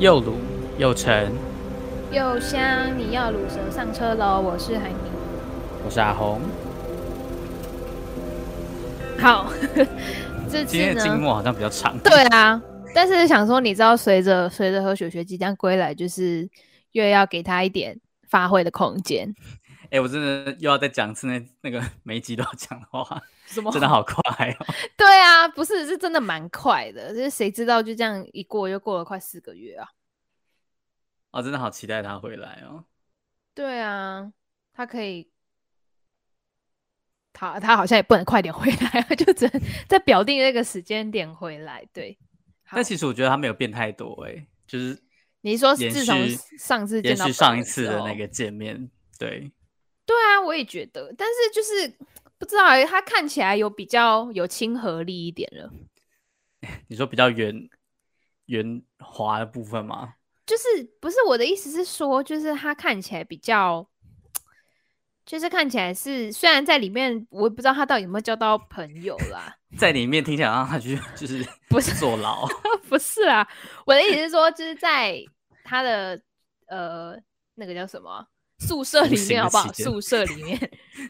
又卤又沉又香，你要卤蛇上车喽！我是海霓，我是阿红。好，这今天的静默好像比较长。对啊，但是想说，你知道，随着随着和雪雪即将归来，就是越要给他一点发挥的空间。哎、欸，我真的又要再讲一次那那个每一集都要讲的话。什么？真的好快哦！对啊，不是，是真的蛮快的。就是谁知道就这样一过，又过了快四个月啊！哦，真的好期待他回来哦。对啊，他可以，他他好像也不能快点回来，就只能在表定那个时间点回来。对，但其实我觉得他没有变太多哎，就是你说自从上次见到上一次的那个见面，对，对啊，我也觉得，但是就是。不知道哎，他看起来有比较有亲和力一点了。你说比较圆圆滑的部分吗？就是不是我的意思是说，就是他看起来比较，就是看起来是虽然在里面，我也不知道他到底有没有交到朋友啦。在里面听起来让他去就是不是坐牢？不是啊，我的意思是说，就是在他的呃那个叫什么宿舍里面，好不好？宿舍里面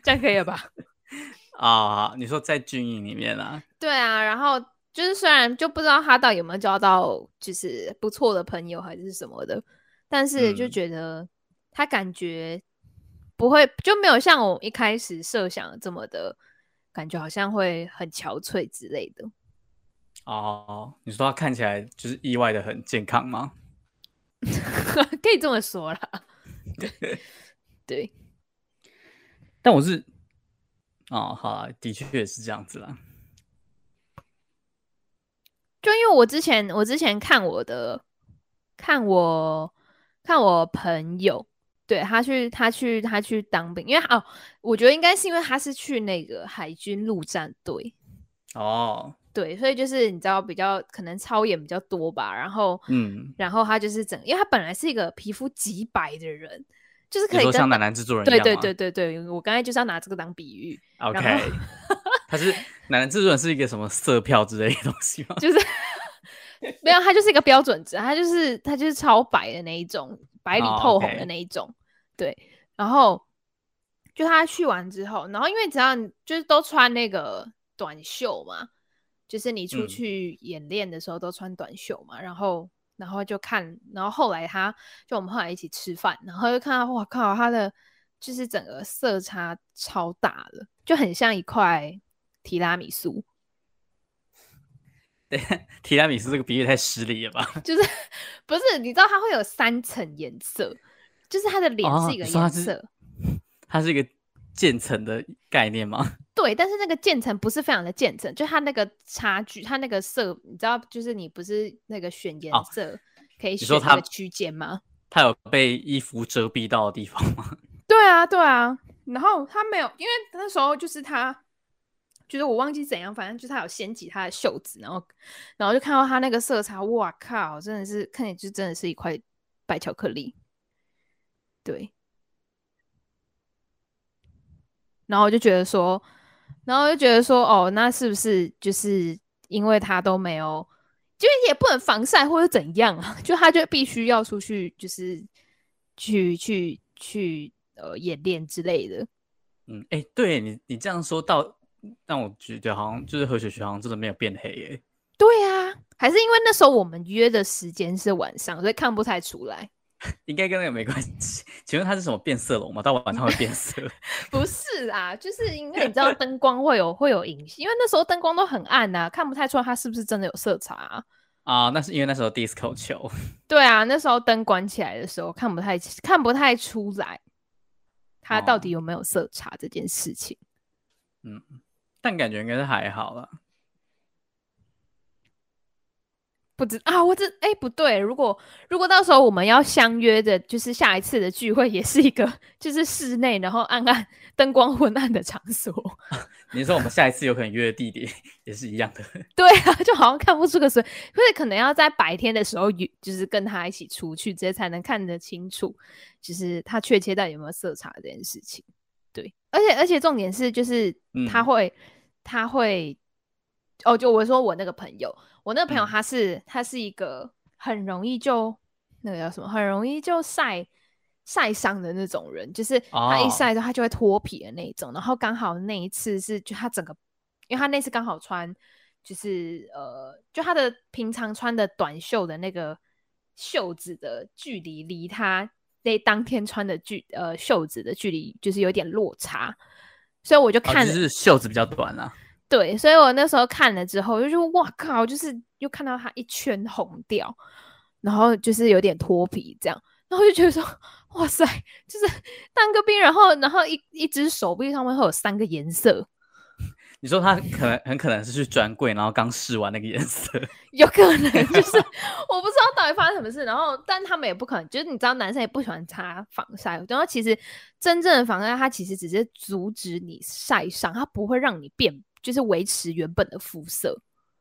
这样可以了吧？啊，你说在军营里面啊？对啊，然后就是虽然就不知道他到底有没有交到就是不错的朋友还是什么的，但是就觉得他感觉不会就没有像我一开始设想的这么的感觉，好像会很憔悴之类的。哦，你说他看起来就是意外的很健康吗？可以这么说啦。对，对，但我是。哦，好啊，的确也是这样子啦。就因为我之前，我之前看我的，看我看我朋友，对，他去，他去，他去当兵，因为哦，我觉得应该是因为他是去那个海军陆战队。哦，对，所以就是你知道比较可能操演比较多吧，然后嗯，然后他就是整，因为他本来是一个皮肤极白的人。就是可以跟像男男制作人一样，对对对对对，我刚才就是要拿这个当比喻。OK，他是男男制作人是一个什么色票之类的东西吗？就是没有，他就是一个标准值，他就是他就是超白的那一种，白里透红的那一种。Oh. 对，然后就他去完之后，然后因为只要你就是都穿那个短袖嘛，就是你出去演练的时候都穿短袖嘛，嗯、然后。然后就看，然后后来他就我们后来一起吃饭，然后就看到哇靠，他的就是整个色差超大的，就很像一块提拉米苏。对，提拉米苏这个比喻太失礼了吧？就是不是你知道它会有三层颜色，就是它的脸是一个颜色，哦、它是一个渐层的概念吗？对，但是那个渐层不是非常的渐层，就它那个差距，它那个色，你知道，就是你不是那个选颜色、哦、可以选那个区间吗？它有被衣服遮蔽到的地方吗？对啊，对啊。然后他没有，因为那时候就是他，就是我忘记怎样，反正就是他有掀起他的袖子，然后，然后就看到他那个色差，哇靠，真的是看起来就真的是一块白巧克力。对。然后我就觉得说。然后就觉得说，哦，那是不是就是因为他都没有，就也不能防晒或者怎样啊？就他就必须要出去，就是去去去呃演练之类的。嗯，哎，对你你这样说到，让我觉得好像就是何雪雪好像真的没有变黑耶。对啊，还是因为那时候我们约的时间是晚上，所以看不太出来。应该跟那个没关系。请问他是什么变色龙吗？到晚上会变色？不是啊，就是因为你知道灯光会有会有影响，因为那时候灯光都很暗啊，看不太出来他是不是真的有色差啊。啊，那是因为那时候 disco 球。对啊，那时候灯关起来的时候看不太看不太出来，他到底有没有色差这件事情。哦、嗯，但感觉应该是还好了。不知啊，我这哎、欸、不对，如果如果到时候我们要相约的，就是下一次的聚会，也是一个就是室内，然后暗暗灯光昏暗的场所。你说我们下一次有可能约的地点也是一样的？对啊，就好像看不出个所以，所以可能要在白天的时候，就是跟他一起出去，这些才能看得清楚，就是他确切到底有没有色差这件事情。对，而且而且重点是，就是他会、嗯、他会哦，就我说我那个朋友。我那个朋友他是、嗯、他是一个很容易就那个叫什么，很容易就晒晒伤的那种人，就是他一晒之后他就会脱皮的那种。Oh. 然后刚好那一次是就他整个，因为他那次刚好穿就是呃，就他的平常穿的短袖的那个袖子的距离离他那当天穿的距呃袖子的距离就是有点落差，所以我就看，就、oh, 是袖子比较短啊。对，所以我那时候看了之后，就说哇靠，就是又看到它一圈红掉，然后就是有点脱皮这样，然后就觉得说哇塞，就是当个兵，然后然后一一只手臂上面会有三个颜色。你说他可能很可能是去专柜，然后刚试完那个颜色，有可能就是 我不知道到底发生什么事。然后，但他们也不可能，就是你知道，男生也不喜欢擦防晒。然后，其实真正的防晒，它其实只是阻止你晒伤，它不会让你变。就是维持原本的肤色，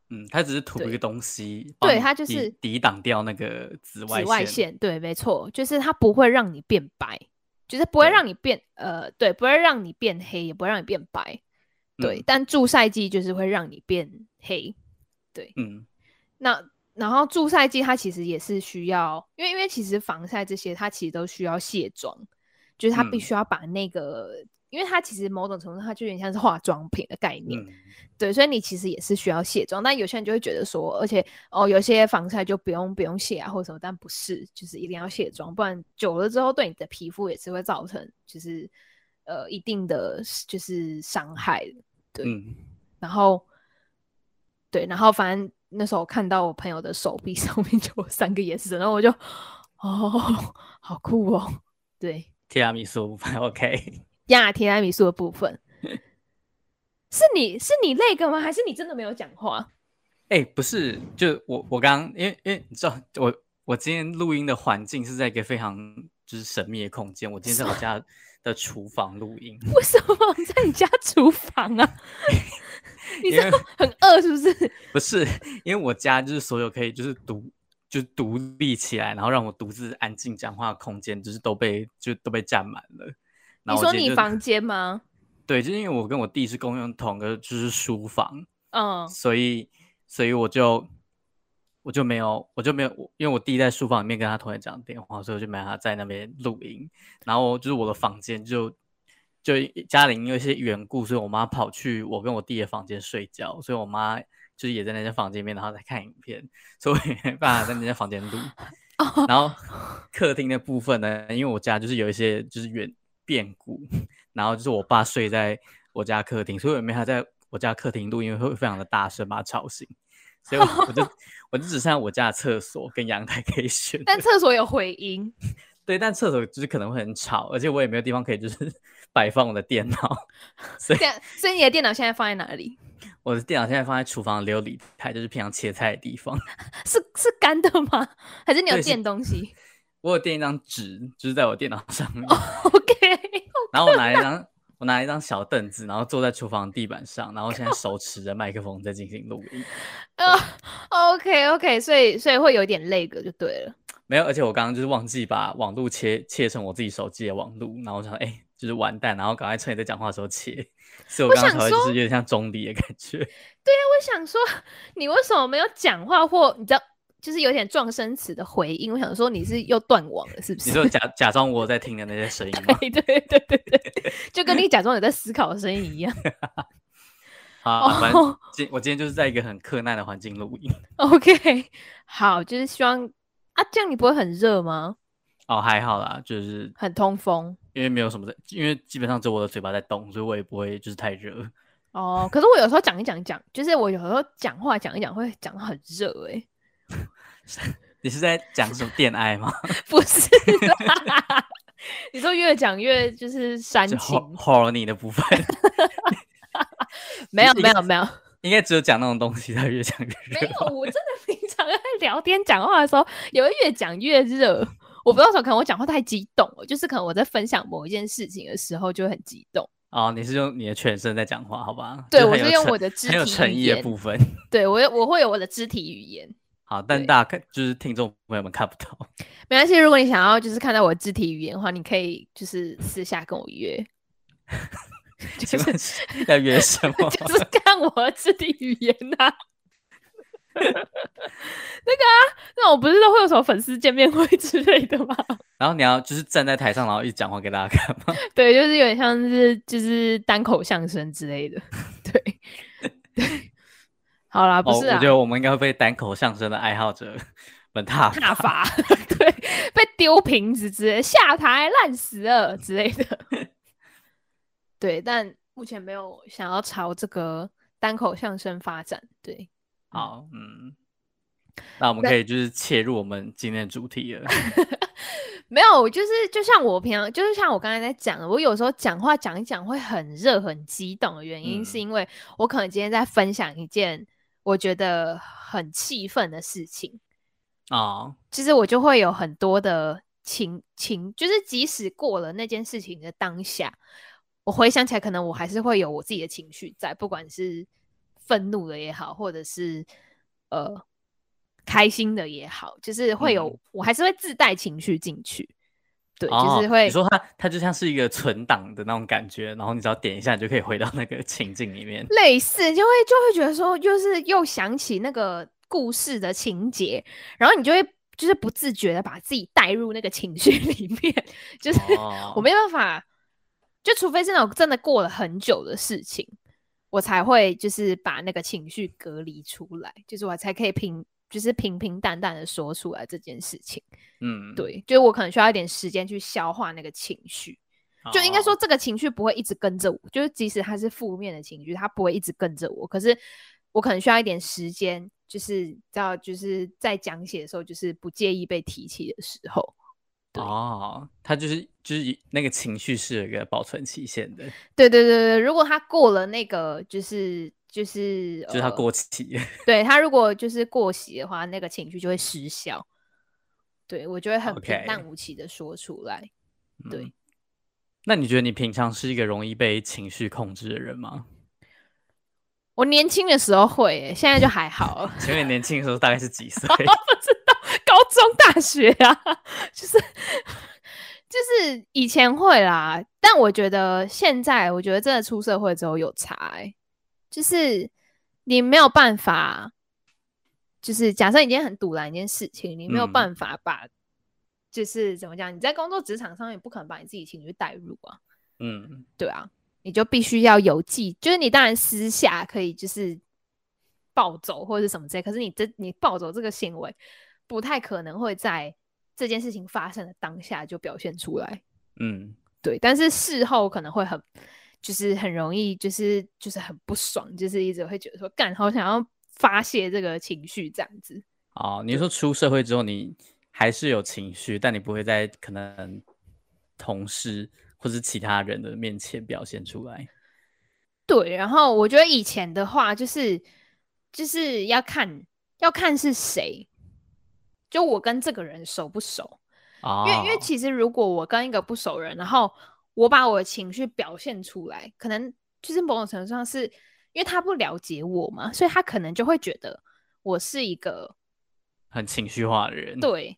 嗯，它只是涂一个东西，对，它就是抵挡掉那个紫外线，紫外线，对，没错，就是它不会让你变白，就是不会让你变，呃，对，不会让你变黑，也不会让你变白，对，嗯、但助晒剂就是会让你变黑，对，嗯，那然后助晒剂它其实也是需要，因为因为其实防晒这些它其实都需要卸妆，就是它必须要把那个。嗯因为它其实某种程度，它就有点像是化妆品的概念，嗯、对，所以你其实也是需要卸妆。但有些人就会觉得说，而且哦，有些防晒就不用不用卸啊，或者什么，但不是，就是一定要卸妆，不然久了之后对你的皮肤也是会造成就是呃一定的就是伤害的，对。嗯、然后对，然后反正那时候看到我朋友的手臂 上面就有三个颜色，然后我就哦，好酷哦，对，提拉米苏，OK。亚提拉米苏的部分，是你是你那个吗？还是你真的没有讲话？哎、欸，不是，就我我刚刚因为因为你知道我我今天录音的环境是在一个非常就是神秘的空间，我今天在我家的厨房录音。为什么在你家厨房啊？你是很饿是不是？不是，因为我家就是所有可以就是独就独立起来，然后让我独自安静讲话的空间，就是都被就都被占满了。你说你房间吗？对，就是因为我跟我弟是共用同个就是书房，嗯，所以所以我就我就没有我就没有，因为我弟在书房里面跟他同学讲电话，所以我就没办法在那边录音。然后就是我的房间就就家里因为一些缘故，所以我妈跑去我跟我弟的房间睡觉，所以我妈就是也在那间房间里面，然后在看影片，所以没办法在那间房间录。然后客厅的部分呢，因为我家就是有一些就是远。变故，然后就是我爸睡在我家客厅，所以我没法在我家客厅录音，会非常的大声把他吵醒，所以我，我就我就只剩下我家的厕所跟阳台可以选，但厕所有回音，对，但厕所就是可能会很吵，而且我也没有地方可以就是 摆放我的电脑，所以所以你的电脑现在放在哪里？我的电脑现在放在厨房的流理台，就是平常切菜的地方，是是干的吗？还是你有垫东西？我有垫一张纸，就是在我电脑上面。Oh, OK，然后我拿一张，我拿一张小凳子，然后坐在厨房地板上，然后现在手持着麦克风在进行录音。啊、uh,，OK OK，所以所以会有点累个就对了。没有，而且我刚刚就是忘记把网路切切成我自己手机的网路，然后我想，哎、欸，就是完蛋，然后赶快趁你在讲话的时候切。所以我刚刚才会就是有点像中离的感觉。对呀，我想说，你为什么没有讲话或你知道？就是有点撞声词的回应，我想说你是又断网了，是不是？你说假假装我在听的那些声音吗？对对对对对，就跟你假装有在思考的声音一样。好，反正今我今天就是在一个很克难的环境录音。OK，好，就是希望啊，这样你不会很热吗？哦，还好啦，就是很通风，因为没有什么在，因为基本上只有我的嘴巴在动，所以我也不会就是太热。哦，可是我有时候讲一讲讲，就是我有时候讲话讲一讲会讲得很热哎、欸。你是在讲什么电爱吗？不是，你说越讲越就是煽情，horny 的部分。没有没有没有，应该只有讲那种东西才越讲越热。没有，我真的平常在聊天讲话的时候，也会越讲越热。我不知道说可能我讲话太激动了，就是可能我在分享某一件事情的时候就会很激动。哦，你是用你的全身在讲话，好吧？对，我是用我的肢体语言，很有诚意的部分。对我我会有我的肢体语言。好，但大家看就是听众朋友们看不到，没关系。如果你想要就是看到我的肢体语言的话，你可以就是私下跟我约，就是要约什 么？就是看我的肢体语言呐、啊。那个啊，那我不是都会有什么粉丝见面会之类的吗？然后你要就是站在台上，然后一直讲话给大家看吗？对，就是有点像是就是单口相声之类的。对对，好啦，不是啊，哦、我觉得我们应该会被单口相声的爱好者 们挞挞伐，对，被丢瓶子之类，下台烂死了之类的。对，但目前没有想要朝这个单口相声发展。对，好，嗯。那我们可以就是切入我们今天的主题了。没有，就是就像我平常，就是像我刚才在讲的，我有时候讲话讲一讲会很热、很激动的原因，是因为我可能今天在分享一件我觉得很气愤的事情啊。其实我就会有很多的情情，就是即使过了那件事情的当下，我回想起来，可能我还是会有我自己的情绪在，不管是愤怒的也好，或者是呃。开心的也好，就是会有，嗯、我还是会自带情绪进去，对，哦、就是会。你说它，它就像是一个存档的那种感觉，然后你只要点一下，你就可以回到那个情境里面。类似，就会就会觉得说，就是又想起那个故事的情节，然后你就会就是不自觉的把自己带入那个情绪 里面，就是、哦、我没办法，就除非是那种真的过了很久的事情，我才会就是把那个情绪隔离出来，就是我才可以平。就是平平淡淡的说出来这件事情，嗯，对，就是我可能需要一点时间去消化那个情绪，哦、就应该说这个情绪不会一直跟着我，就是即使它是负面的情绪，它不会一直跟着我，可是我可能需要一点时间，就是到就是在讲写的时候，就是不介意被提起的时候，哦，它就是就是那个情绪是有一个保存期限的，对对对对，如果它过了那个就是。就是就是他过期，呃、对他如果就是过期的话，那个情绪就会失效。对我就会很平淡无奇的说出来。Okay. 对、嗯，那你觉得你平常是一个容易被情绪控制的人吗？我年轻的时候会，现在就还好。请问年轻的时候大概是几岁？不知道，高中、大学啊，就是就是以前会啦，但我觉得现在，我觉得真的出社会之后有差。就是你没有办法，就是假设你今天很赌烂一件事情，你没有办法把，嗯、就是怎么讲？你在工作职场上也不可能把你自己情绪带入啊。嗯，对啊，你就必须要有记，就是你当然私下可以就是暴走或者是什么之类，可是你这你暴走这个行为，不太可能会在这件事情发生的当下就表现出来。嗯，对，但是事后可能会很。就是很容易，就是就是很不爽，就是一直会觉得说，干好想要发泄这个情绪这样子。哦，你说出社会之后，你还是有情绪，但你不会在可能同事或是其他人的面前表现出来。对，然后我觉得以前的话，就是就是要看要看是谁，就我跟这个人熟不熟。哦，因为因为其实如果我跟一个不熟人，然后。我把我的情绪表现出来，可能就是某种程度上是因为他不了解我嘛，所以他可能就会觉得我是一个很情绪化的人。对，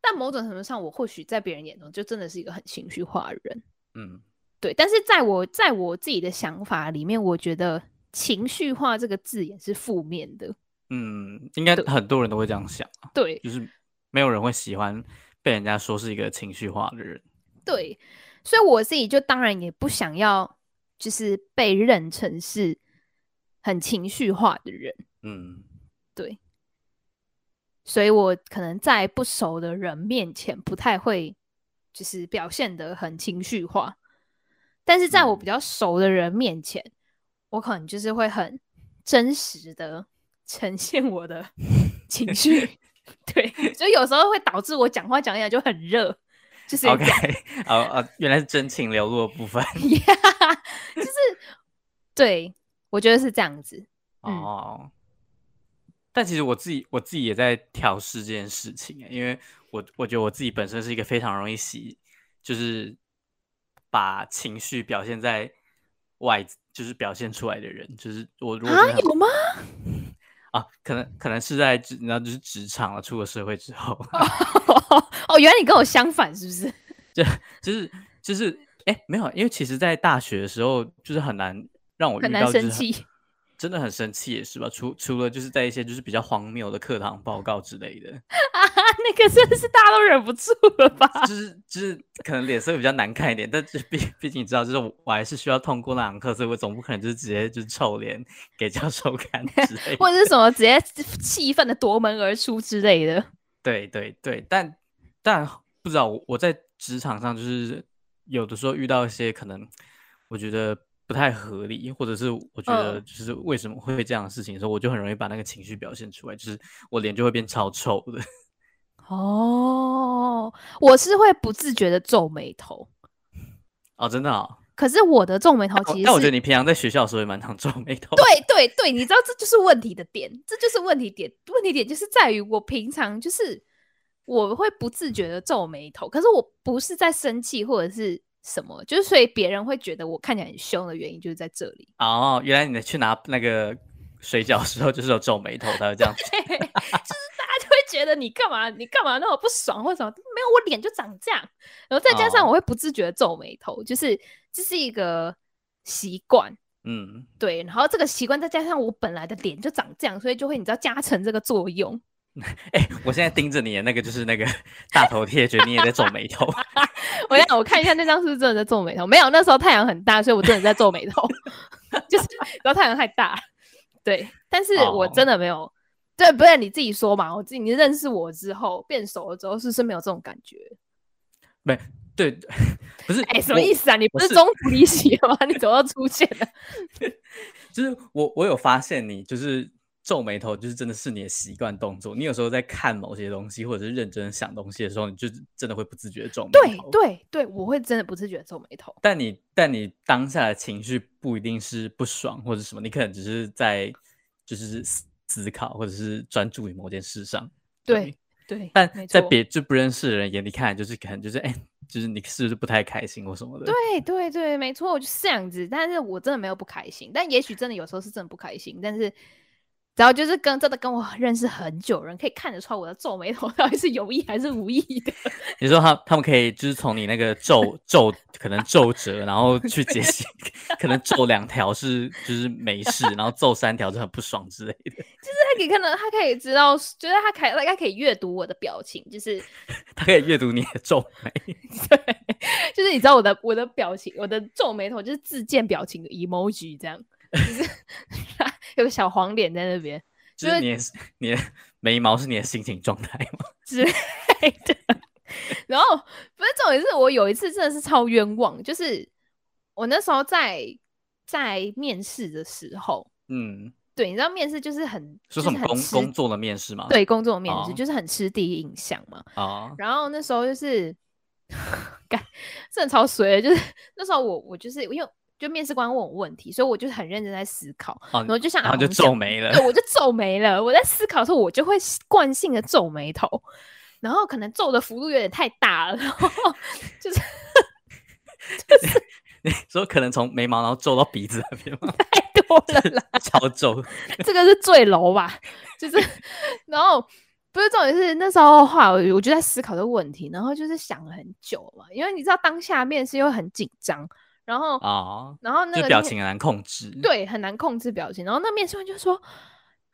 但某种程度上，我或许在别人眼中就真的是一个很情绪化的人。嗯，对。但是在我在我自己的想法里面，我觉得“情绪化”这个字眼是负面的。嗯，应该很多人都会这样想。对，就是没有人会喜欢被人家说是一个情绪化的人。对。所以我自己就当然也不想要，就是被认成是很情绪化的人。嗯，对。所以我可能在不熟的人面前不太会，就是表现的很情绪化。但是在我比较熟的人面前，嗯、我可能就是会很真实的呈现我的情绪。对，所以有时候会导致我讲话讲起来就很热。就是 OK，哦哦，原来是真情流露的部分。yeah, 就是对，我觉得是这样子。哦、嗯，但其实我自己我自己也在调试这件事情，因为我我觉得我自己本身是一个非常容易喜，就是把情绪表现在外，就是表现出来的人。就是我如果啊，有吗？啊，可能可能是在你知道，就是职场了，出了社会之后。哦，原来你跟我相反，是不是？就就是就是，哎、欸，没有，因为其实，在大学的时候，就是很难让我遇到、就是、很难生气。真的很生气也是吧？除除了就是在一些就是比较荒谬的课堂报告之类的，啊，那个真的是大家都忍不住了吧？就是就是可能脸色会比较难看一点，但是毕毕竟你知道，就是我还是需要通过那堂课，所以我总不可能就是直接就是臭脸给教授看之类的，或者是什么直接气愤的夺门而出之类的。对对对，但但不知道我我在职场上就是有的时候遇到一些可能我觉得。不太合理，或者是我觉得就是为什么会这样的事情的时候，嗯、我就很容易把那个情绪表现出来，就是我脸就会变超臭的。哦，我是会不自觉的皱眉头。哦，真的啊、哦？可是我的皱眉头其实……但我觉得你平常在学校的时候也蛮常 皱眉头。对对对，你知道这就是问题的点，这就是问题点。问题点就是在于我平常就是我会不自觉的皱眉头，可是我不是在生气，或者是。什么？就是所以别人会觉得我看起来很凶的原因就是在这里哦。原来你去拿那个水饺的时候就是有皱眉头，才会这样。就是大家就会觉得你干嘛？你干嘛那么不爽或什么？没有，我脸就长这样。然后再加上我会不自觉的皱眉头，哦、就是这是一个习惯。嗯，对。然后这个习惯再加上我本来的脸就长这样，所以就会你知道加成这个作用。哎、欸，我现在盯着你的那个就是那个大头贴，觉得你也在皱眉头。我让我看一下那张是不是真的在皱眉头？没有，那时候太阳很大，所以我真的在皱眉头。就是然后太阳太大，对。但是我真的没有，oh. 对，不是你自己说嘛？我自己你认识我之后变熟了之后，是不是没有这种感觉？没，对，不是。哎、欸，什么意思啊？你不是中途离席吗？你怎么又出现了？就是我，我有发现你就是。皱眉头就是真的是你的习惯动作。你有时候在看某些东西，或者是认真想东西的时候，你就真的会不自觉的皱眉头。对对对，我会真的不自觉皱眉头。但你但你当下的情绪不一定是不爽或者什么，你可能只是在就是思考，或者是专注于某件事上。对对，对，但在别就不认识的人眼里看，就是可能就是哎，就是你是不是不太开心或什么的？对对对，没错，我就是这样子。但是我真的没有不开心，但也许真的有时候是真的不开心，但是。然后就是跟真的跟我认识很久人，可以看得出来我的皱眉头 到底是有意还是无意的。你说他他们可以就是从你那个皱皱可能皱褶，然后去解析，可能皱两条是就是没事，然后皱三条就很不爽之类的。就是他可以看到，他可以知道，就是他可以他可以阅读我的表情，就是他可以阅读你的皱眉。对，就是你知道我的我的表情，我的皱眉头就是自建表情的 emoji 这样。就是 有个小黄脸在那边，就是你的你的眉毛是你的心情状态吗？之类的。然后不是重点是我有一次真的是超冤枉，就是我那时候在在面试的时候，嗯，对，你知道面试就是很是什么工工作的面试吗？对，工作的面试就是很吃第一印象嘛。啊，然后那时候就是 干，真的超衰，就是那时候我我就是因为。就面试官问我问题，所以我就很认真在思考，哦、然后就像然后就皱眉了，对，我就皱眉了。我在思考的时候，我就会惯性的皱眉头，然后可能皱的幅度有点太大了，然后 就是 就是 你说可能从眉毛然后皱到鼻子那边吗？太多了啦，超皱，这个是坠楼吧？就是然后不是重点是那时候的话，我我就在思考这个问题，然后就是想了很久嘛，因为你知道当下面试又很紧张。然后啊，哦、然后那个表情很难控制，对，很难控制表情。然后那面试官就说：“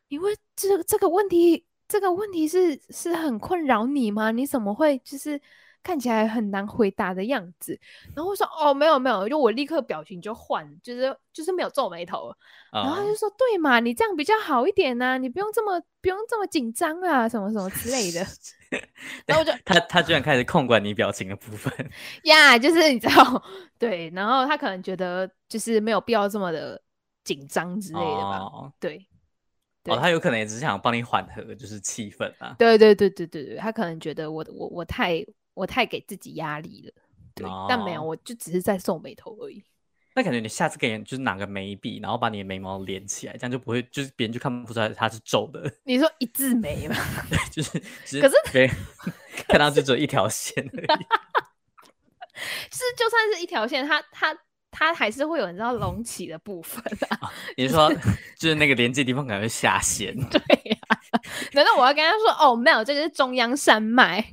因为这这个问题，这个问题是是很困扰你吗？你怎么会就是？”看起来很难回答的样子，然后我说哦，没有没有，就我立刻表情就换，就是就是没有皱眉头，然后他就说、uh. 对嘛，你这样比较好一点啊，你不用这么不用这么紧张啊，什么什么之类的。然后我就他他居然开始控管你表情的部分呀，yeah, 就是你知道对，然后他可能觉得就是没有必要这么的紧张之类的吧，uh. 对。哦，他有可能也只是想帮你缓和就是气氛啊，对对对对对对，他可能觉得我我我太。我太给自己压力了，对，哦、但没有，我就只是在皱眉头而已。那感觉你下次给人就是拿个眉笔，然后把你的眉毛连起来，这样就不会，就是别人就看不出来它是皱的。你说一字眉吗？对，就是，是可是别人看到就只有一条线而已。是，就算是一条线，它它它还是会有你知道隆起的部分啊。啊你说就是那个连接地方可能会下线？对呀、啊。难道我要跟他说哦，没有，这个是中央山脉？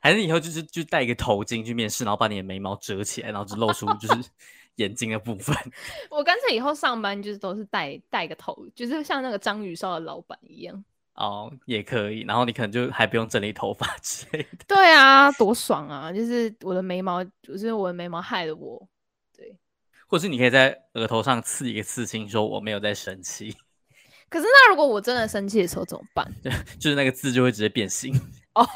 还是以后就是就戴一个头巾去面试，然后把你的眉毛遮起来，然后只露出就是 眼睛的部分。我干脆以后上班就是都是戴戴个头，就是像那个章鱼烧的老板一样。哦，也可以。然后你可能就还不用整理头发 之类的。对啊，多爽啊！就是我的眉毛，就是我的眉毛害了我。对，或是你可以在额头上刺一个刺青，说我没有在生气。可是那如果我真的生气的时候怎么办？对，就是那个字就会直接变形。哦，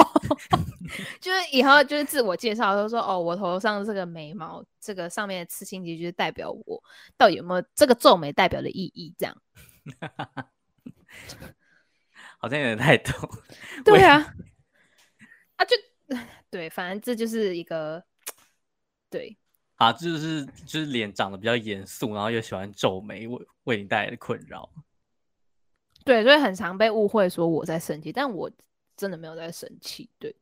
就是以后就是自我介绍都说哦，我头上这个眉毛，这个上面的刺青，其实就是代表我到底有没有这个皱眉代表的意义？这样。好像有点太多。对啊，啊就对，反正这就是一个 对啊，就是就是脸长得比较严肃，然后又喜欢皱眉，为为你带来的困扰。对，所以很常被误会说我在生气，但我真的没有在生气。对，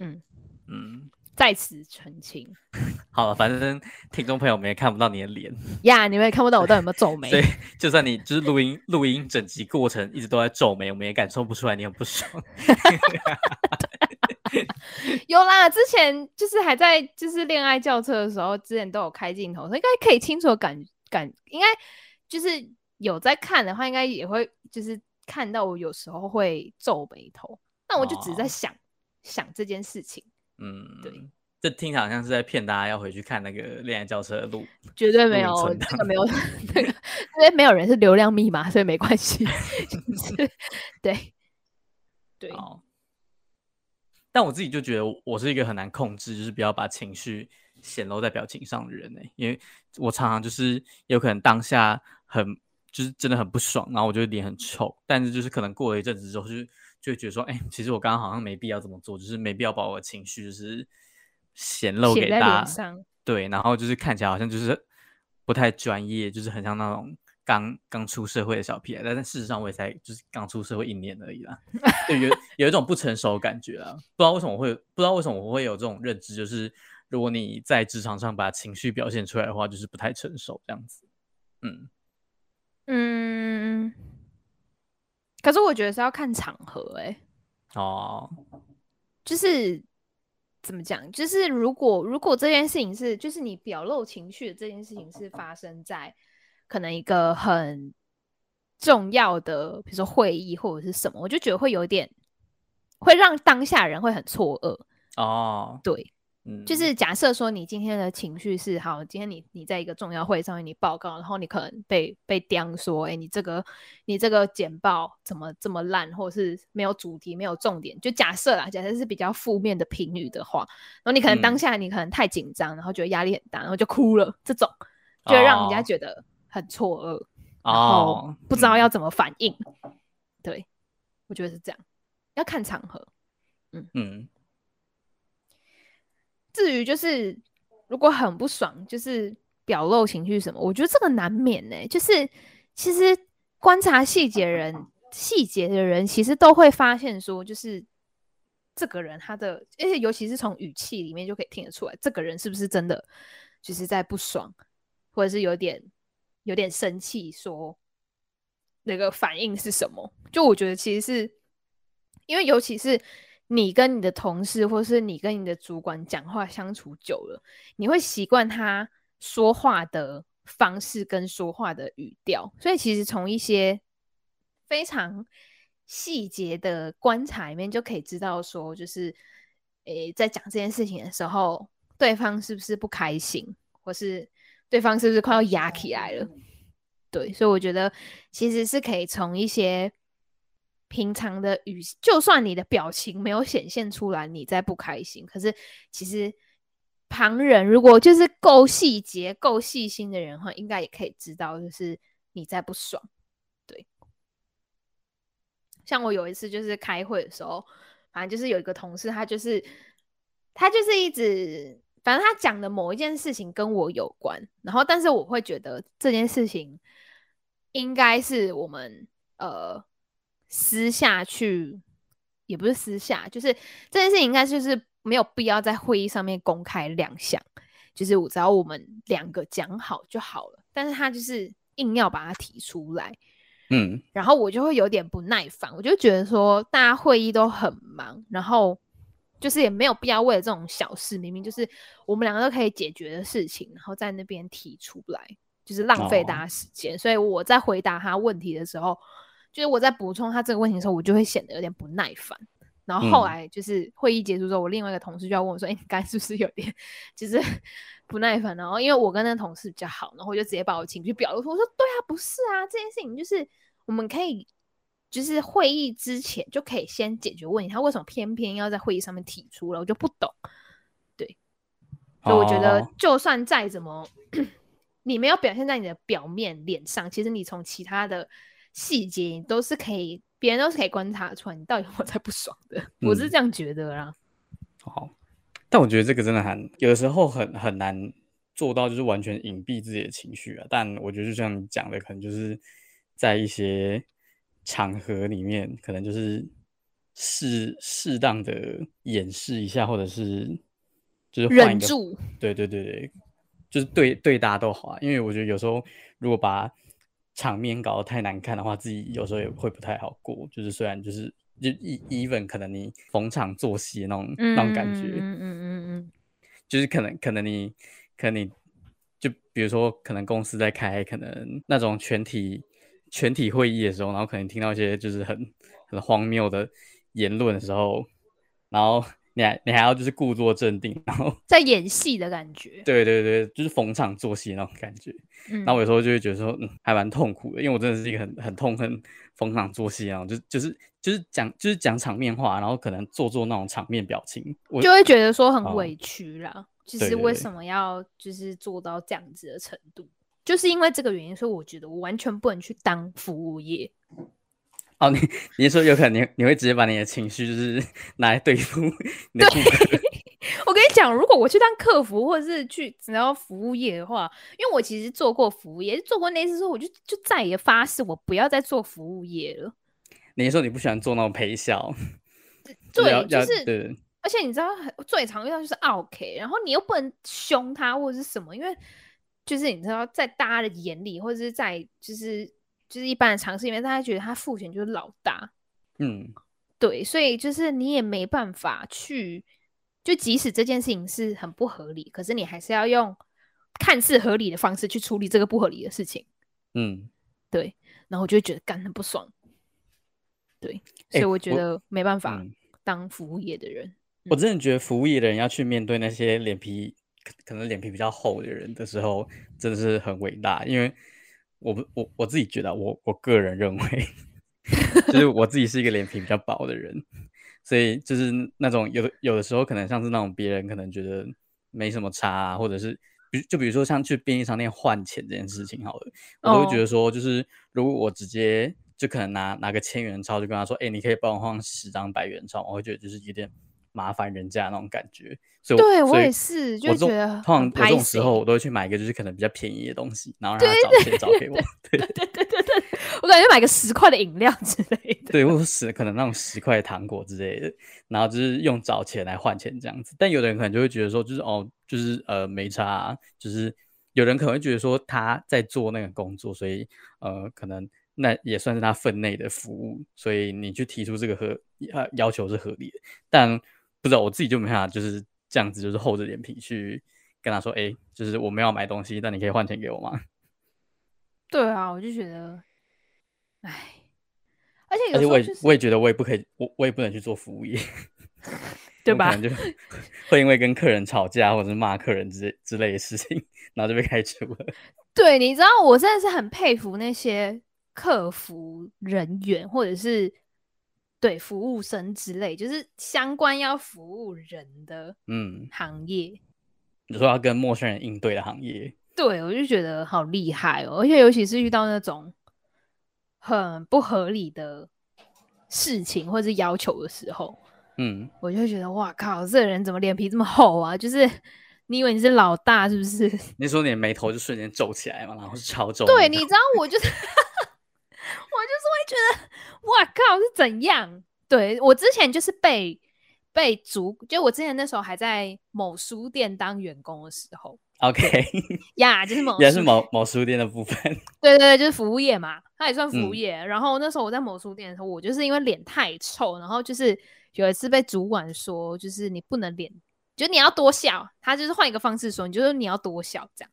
嗯嗯。在此澄清。好了，反正听众朋友们也看不到你的脸呀，yeah, 你们也看不到我到底有没有皱眉。所以，就算你就是录音录音整集过程一直都在皱眉，我们也感受不出来你很不爽。有啦，之前就是还在就是恋爱轿车的时候，之前都有开镜头，所以应该可以清楚感感，应该就是有在看的话，应该也会就是看到我有时候会皱眉头，那我就只在想、哦、想这件事情。嗯，对，这听起来好像是在骗大家要回去看那个恋爱轿车的录，绝对没有，这个没有，那个因为没有人是流量密码，所以没关系。就 是、对，对。哦。但我自己就觉得我是一个很难控制，就是不要把情绪显露在表情上的人呢，因为我常常就是有可能当下很就是真的很不爽，然后我就脸很臭，但是就是可能过了一阵子之后就。就会觉得说，哎、欸，其实我刚刚好像没必要这么做，就是没必要把我的情绪就是显露给大家，对，然后就是看起来好像就是不太专业，就是很像那种刚刚出社会的小屁孩，但事实上我也才就是刚出社会一年而已啦，就有有一种不成熟的感觉啊，不知道为什么我会不知道为什么我会有这种认知，就是如果你在职场上把情绪表现出来的话，就是不太成熟这样子，嗯嗯。可是我觉得是要看场合，欸，哎，哦，就是怎么讲？就是如果如果这件事情是，就是你表露情绪的这件事情是发生在可能一个很重要的，比如说会议或者是什么，我就觉得会有点会让当下人会很错愕。哦，对。就是假设说你今天的情绪是好，今天你你在一个重要会上面你报告，然后你可能被被刁说，哎、欸，你这个你这个简报怎么这么烂，或者是没有主题没有重点，就假设啦，假设是比较负面的评语的话，然后你可能当下你可能太紧张，然后觉得压力很大，然后就哭了，这种就会让人家觉得很错愕，然后不知道要怎么反应。对，我觉得是这样，要看场合。嗯。嗯。至于就是，如果很不爽，就是表露情绪什么，我觉得这个难免呢、就是其实观察细节人，细节的人其实都会发现说，就是这个人他的，而且尤其是从语气里面就可以听得出来，这个人是不是真的就是在不爽，或者是有点有点生气，说那个反应是什么？就我觉得其实是因为尤其是。你跟你的同事，或是你跟你的主管讲话相处久了，你会习惯他说话的方式跟说话的语调，所以其实从一些非常细节的观察里面，就可以知道说，就是诶、在讲这件事情的时候，对方是不是不开心，或是对方是不是快要压起来了？对，所以我觉得其实是可以从一些。平常的语，就算你的表情没有显现出来你在不开心，可是其实旁人如果就是够细节、够细心的人的话，应该也可以知道，就是你在不爽。对，像我有一次就是开会的时候，反正就是有一个同事，他就是他就是一直，反正他讲的某一件事情跟我有关，然后但是我会觉得这件事情应该是我们呃。私下去，也不是私下，就是这件事情应该就是没有必要在会议上面公开亮相，就是我只要我们两个讲好就好了。但是他就是硬要把它提出来，嗯，然后我就会有点不耐烦，我就觉得说大家会议都很忙，然后就是也没有必要为了这种小事，明明就是我们两个都可以解决的事情，然后在那边提出来，就是浪费大家时间。哦、所以我在回答他问题的时候，就是我在补充他这个问题的时候，我就会显得有点不耐烦。然后后来就是会议结束之后，我另外一个同事就要问我说：“哎、嗯，你刚才是不是有点 就是不耐烦？”然后因为我跟那个同事比较好，然后我就直接把我情绪表露出。我说：“对啊，不是啊，这件事情就是我们可以就是会议之前就可以先解决问题，他为什么偏偏要在会议上面提出了？我就不懂。对，所以我觉得就算再怎么，哦、你没有表现在你的表面脸上，其实你从其他的细节都是可以。”别人都是可以观察出来你到底有没有在不爽的，嗯、我是这样觉得啦。好，但我觉得这个真的很有的时候很很难做到，就是完全隐蔽自己的情绪啊。但我觉得就像你讲的，可能就是在一些场合里面，可能就是适适当的掩饰一下，或者是就是忍住。对对对对，就是对对大家都好啊。因为我觉得有时候如果把场面搞得太难看的话，自己有时候也会不太好过。就是虽然就是就 even 可能你逢场作戏那种、嗯、那种感觉，嗯嗯嗯嗯，就是可能可能你可能你就比如说可能公司在开可能那种全体全体会议的时候，然后可能听到一些就是很很荒谬的言论的时候，然后。你还你还要就是故作镇定，然后在演戏的感觉。对对对，就是逢场作戏那种感觉。嗯，然后我有时候就会觉得说，嗯，还蛮痛苦的，因为我真的是一个很很痛恨逢场作戏啊，就就是就是讲就是讲场面话，然后可能做做那种场面表情，我就会觉得说很委屈啦。哦，就是为什么要就是做到这样子的程度？就是因为这个原因，所以我觉得我完全不能去当服务业。哦，你你说有可能你你会直接把你的情绪就是 拿来对付 你的顾客？我跟你讲，如果我去当客服或者是去只要服务业的话，因为我其实做过服务业，做过那次之后，我就就再也发誓我不要再做服务业了。你说你不喜欢做那种陪笑？对，就是对。而且你知道，最常遇到就是 OK，然后你又不能凶他或者是什么，因为就是你知道，在大家的眼里，或者是在就是。就是一般的尝试里面，大家觉得他付钱就是老大，嗯，对，所以就是你也没办法去，就即使这件事情是很不合理，可是你还是要用看似合理的方式去处理这个不合理的事情，嗯，对，然后我就会觉得干很不爽，对，所以我觉得没办法当服务业的人。欸我，嗯、我真的觉得服务业的人要去面对那些脸皮可能脸皮比较厚的人的时候，真的是很伟大，因为。我我我自己觉得，我我个人认为，就是我自己是一个脸皮比较薄的人，所以就是那种有的有的时候可能像是那种别人可能觉得没什么差啊，或者是比就比如说像去便利商店换钱这件事情好了，我都会觉得说，就是如果我直接就可能拿拿个千元钞就跟他说，哎、欸，你可以帮我换十张百元钞，我会觉得就是有点。麻烦人家那种感觉，所以对我也是，就觉得通常这种时候我都会去买一个就是可能比较便宜的东西，然后让他找钱找给我。对对对对对，我感觉买个十块的饮料之类的，对，或者十可能那种十块的糖果之类的，然后就是用找钱来换钱这样子。但有的人可能就会觉得说，就是哦，就是呃没差啊，就是有人可能会觉得说他在做那个工作，所以呃可能那也算是他分内的服务，所以你去提出这个合呃要求是合理的，但。不知道我自己就没办法就是这样子，就是厚着脸皮去跟他说，哎、欸，就是我没有买东西，但你可以换钱给我吗？对啊，我就觉得，哎，而且有时候、就是、而且我也我也觉得我也不可以，我我也不能去做服务业，对吧？就会因为跟客人吵架或者是骂客人之之类的事情，然后就被开除了。对，你知道我真的是很佩服那些客服人员，或者是。对，服务生之类，就是相关要服务人的嗯行业，你说要跟陌生人应对的行业，对，我就觉得好厉害哦，而且尤其是遇到那种很不合理的事情或者是要求的时候，嗯，我就会觉得哇靠，这个人怎么脸皮这么厚啊？就是你以为你是老大是不是？你说你的眉头就瞬间皱起来嘛，然后是超皱。对，你知道我就是。我就是会觉得，哇靠，是怎样？对，我之前就是被被主，就我之前那时候还在某书店当员工的时候，OK，呀，yeah, 就是某也是某某书店的部分，对对对，就是服务业嘛，它也算服务业。嗯、然后那时候我在某书店的时候，我就是因为脸太臭，然后就是有一次被主管说，就是你不能脸，就你要多笑。他就是换一个方式说，你就说你要多笑这样。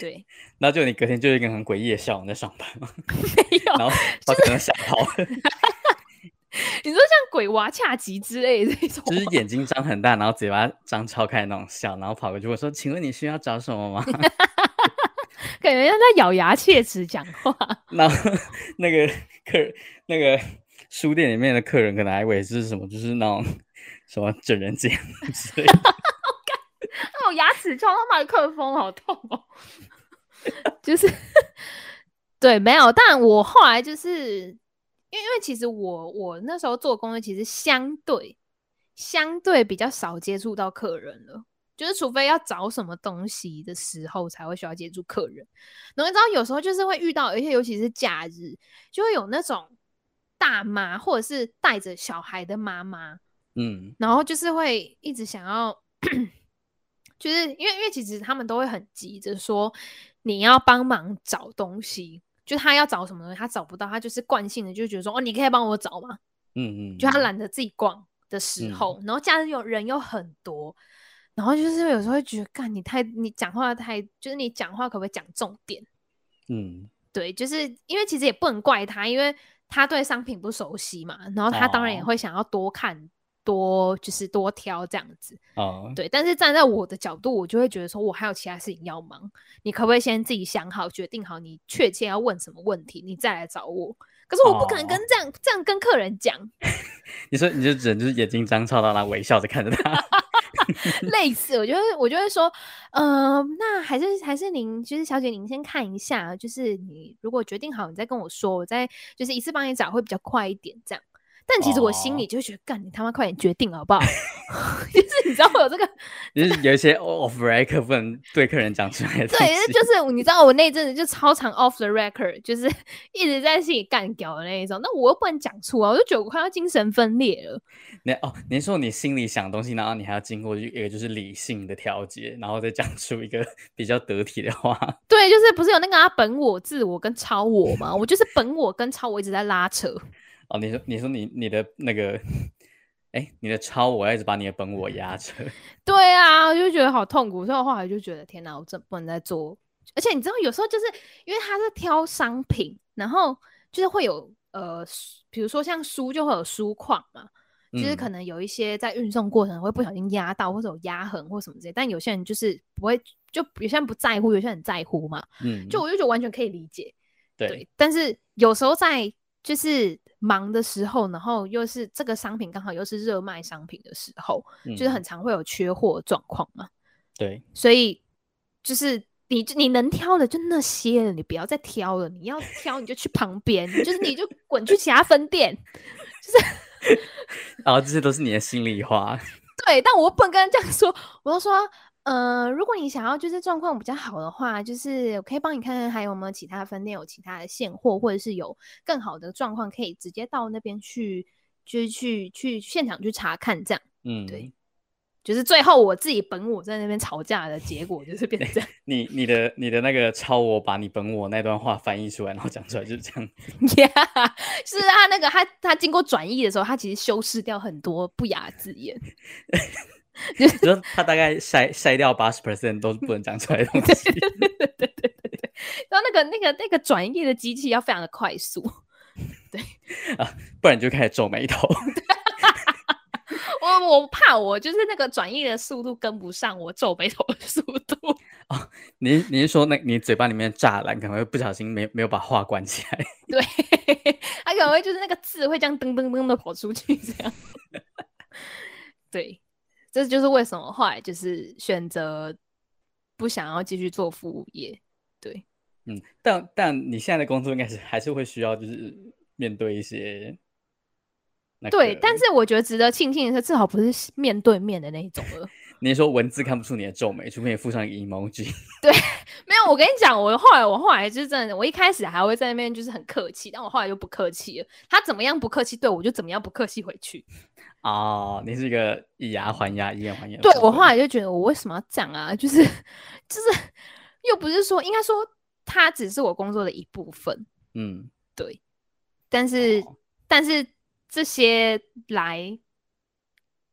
对，那就你隔天就一个很诡异的笑容在上班吗？没有，然后把可能吓跑了。你说像鬼娃恰吉之类的这种，就是眼睛张很大，然后嘴巴张超开那种笑，然后跑过去我说：“请问你需要找什么吗？”感觉像在咬牙切齿讲话。然后那个客人，那个书店里面的客人可能还以为是什么，就是那种什么整人节之类的。那我牙齿撞到麦克风，好痛哦！就是对，没有。但我后来就是。因为，因为其实我我那时候做工作，其实相对相对比较少接触到客人了，就是除非要找什么东西的时候，才会需要接触客人。然后你知道，有时候就是会遇到，而且尤其是假日，就会有那种大妈或者是带着小孩的妈妈，嗯，然后就是会一直想要，就是因为因为其实他们都会很急着说你要帮忙找东西。就他要找什么东西，他找不到，他就是惯性的就觉得说，哦，你可以帮我找吗？嗯嗯。就他懒得自己逛的时候，嗯、然后假日有人又很多，然后就是有时候会觉得，干你太你讲话太，就是你讲话可不可以讲重点？嗯，对，就是因为其实也不能怪他，因为他对商品不熟悉嘛，然后他当然也会想要多看。哦多就是多挑这样子，哦、对。但是站在我的角度，我就会觉得说，我还有其他事情要忙，你可不可以先自己想好，决定好你确切要问什么问题，你再来找我。可是我不可能跟这样、哦、这样跟客人讲。你说你就只能就是眼睛张超到那微笑着看着他。类似，我就会我就会说，嗯、呃，那还是还是您，就是小姐，您先看一下，就是你如果决定好，你再跟我说，我再就是一次帮你找会比较快一点，这样。但其实我心里就会觉得，干、oh. 你他妈快点决定好不好？就是你知道我有这个，就是有一些 off record 不能对客人讲出来的。对，就是 你知道我那阵子就超常 off the record，就是一直在心里干屌的那一种。那我又不能讲出啊，我就觉得我快要精神分裂了。你哦，您说你心里想的东西，然后你还要经过一个就是理性的调节，然后再讲出一个比较得体的话。对，就是不是有那个啊本我、自我跟超我吗？我就是本我跟超我一直在拉扯。哦，你说你说你你的那个，哎，你的超我要一直把你的本我压着。对啊，我就觉得好痛苦，所以我后来就觉得天哪，我真不能再做。而且你知道，有时候就是因为他是挑商品，然后就是会有呃，比如说像书就会有书况嘛，就是可能有一些在运送过程会不小心压到，或者有压痕或什么之类。但有些人就是不会，就有些人不在乎，有些人在乎嘛。嗯，就我就觉得完全可以理解。对，对，但是有时候在就是。忙的时候，然后又是这个商品刚好又是热卖商品的时候，嗯、就是很常会有缺货状况嘛。对，所以就是你你能挑的就那些了，你不要再挑了。你要挑你就去旁边，就是你就滚去其他分店。就是，然后这些都是你的心里话。对，但我不能跟人这样说，我要说。呃，如果你想要就是状况比较好的话，就是我可以帮你看看还有没有其他分店有其他的现货，或者是有更好的状况，可以直接到那边去，就是去去现场去查看这样。嗯，对，就是最后我自己本我在那边吵架的结果就是变成这样。你你的你的那个超我把你本我那段话翻译出来，然后讲出来就是这样。Yeah，是啊，那个他他经过转译的时候，他其实修饰掉很多不雅字眼。就是说，他大概筛筛掉八十 percent 都是不能讲出来的东西。对 对对对对对。然后那个那个那个转译的机器要非常的快速。对 啊，不然你就开始皱眉头。我我怕我就是那个转译的速度跟不上我皱眉头的速度。哦，你你是说那你嘴巴里面的栅栏可能会不小心没没有把话关起来？对，他可能会就是那个字会这样噔噔噔的跑出去这样。对。这就是为什么后来就是选择不想要继续做服务业，对，嗯，但但你现在的工作应该是还是会需要就是面对一些，对，但是我觉得值得庆幸的是，至少不是面对面的那一种了。你说文字看不出你的皱眉，除非你附上一个 emoji。对，没有，我跟你讲，我后来我后来就是真的，我一开始还会在那边就是很客气，但我后来就不客气了。他怎么样不客气对我，就怎么样不客气回去。哦，你是一个以牙还牙，以眼还眼。对，我后来就觉得，我为什么要讲啊？就是就是，又不是说，应该说，他只是我工作的一部分。嗯，对。但是、哦、但是这些来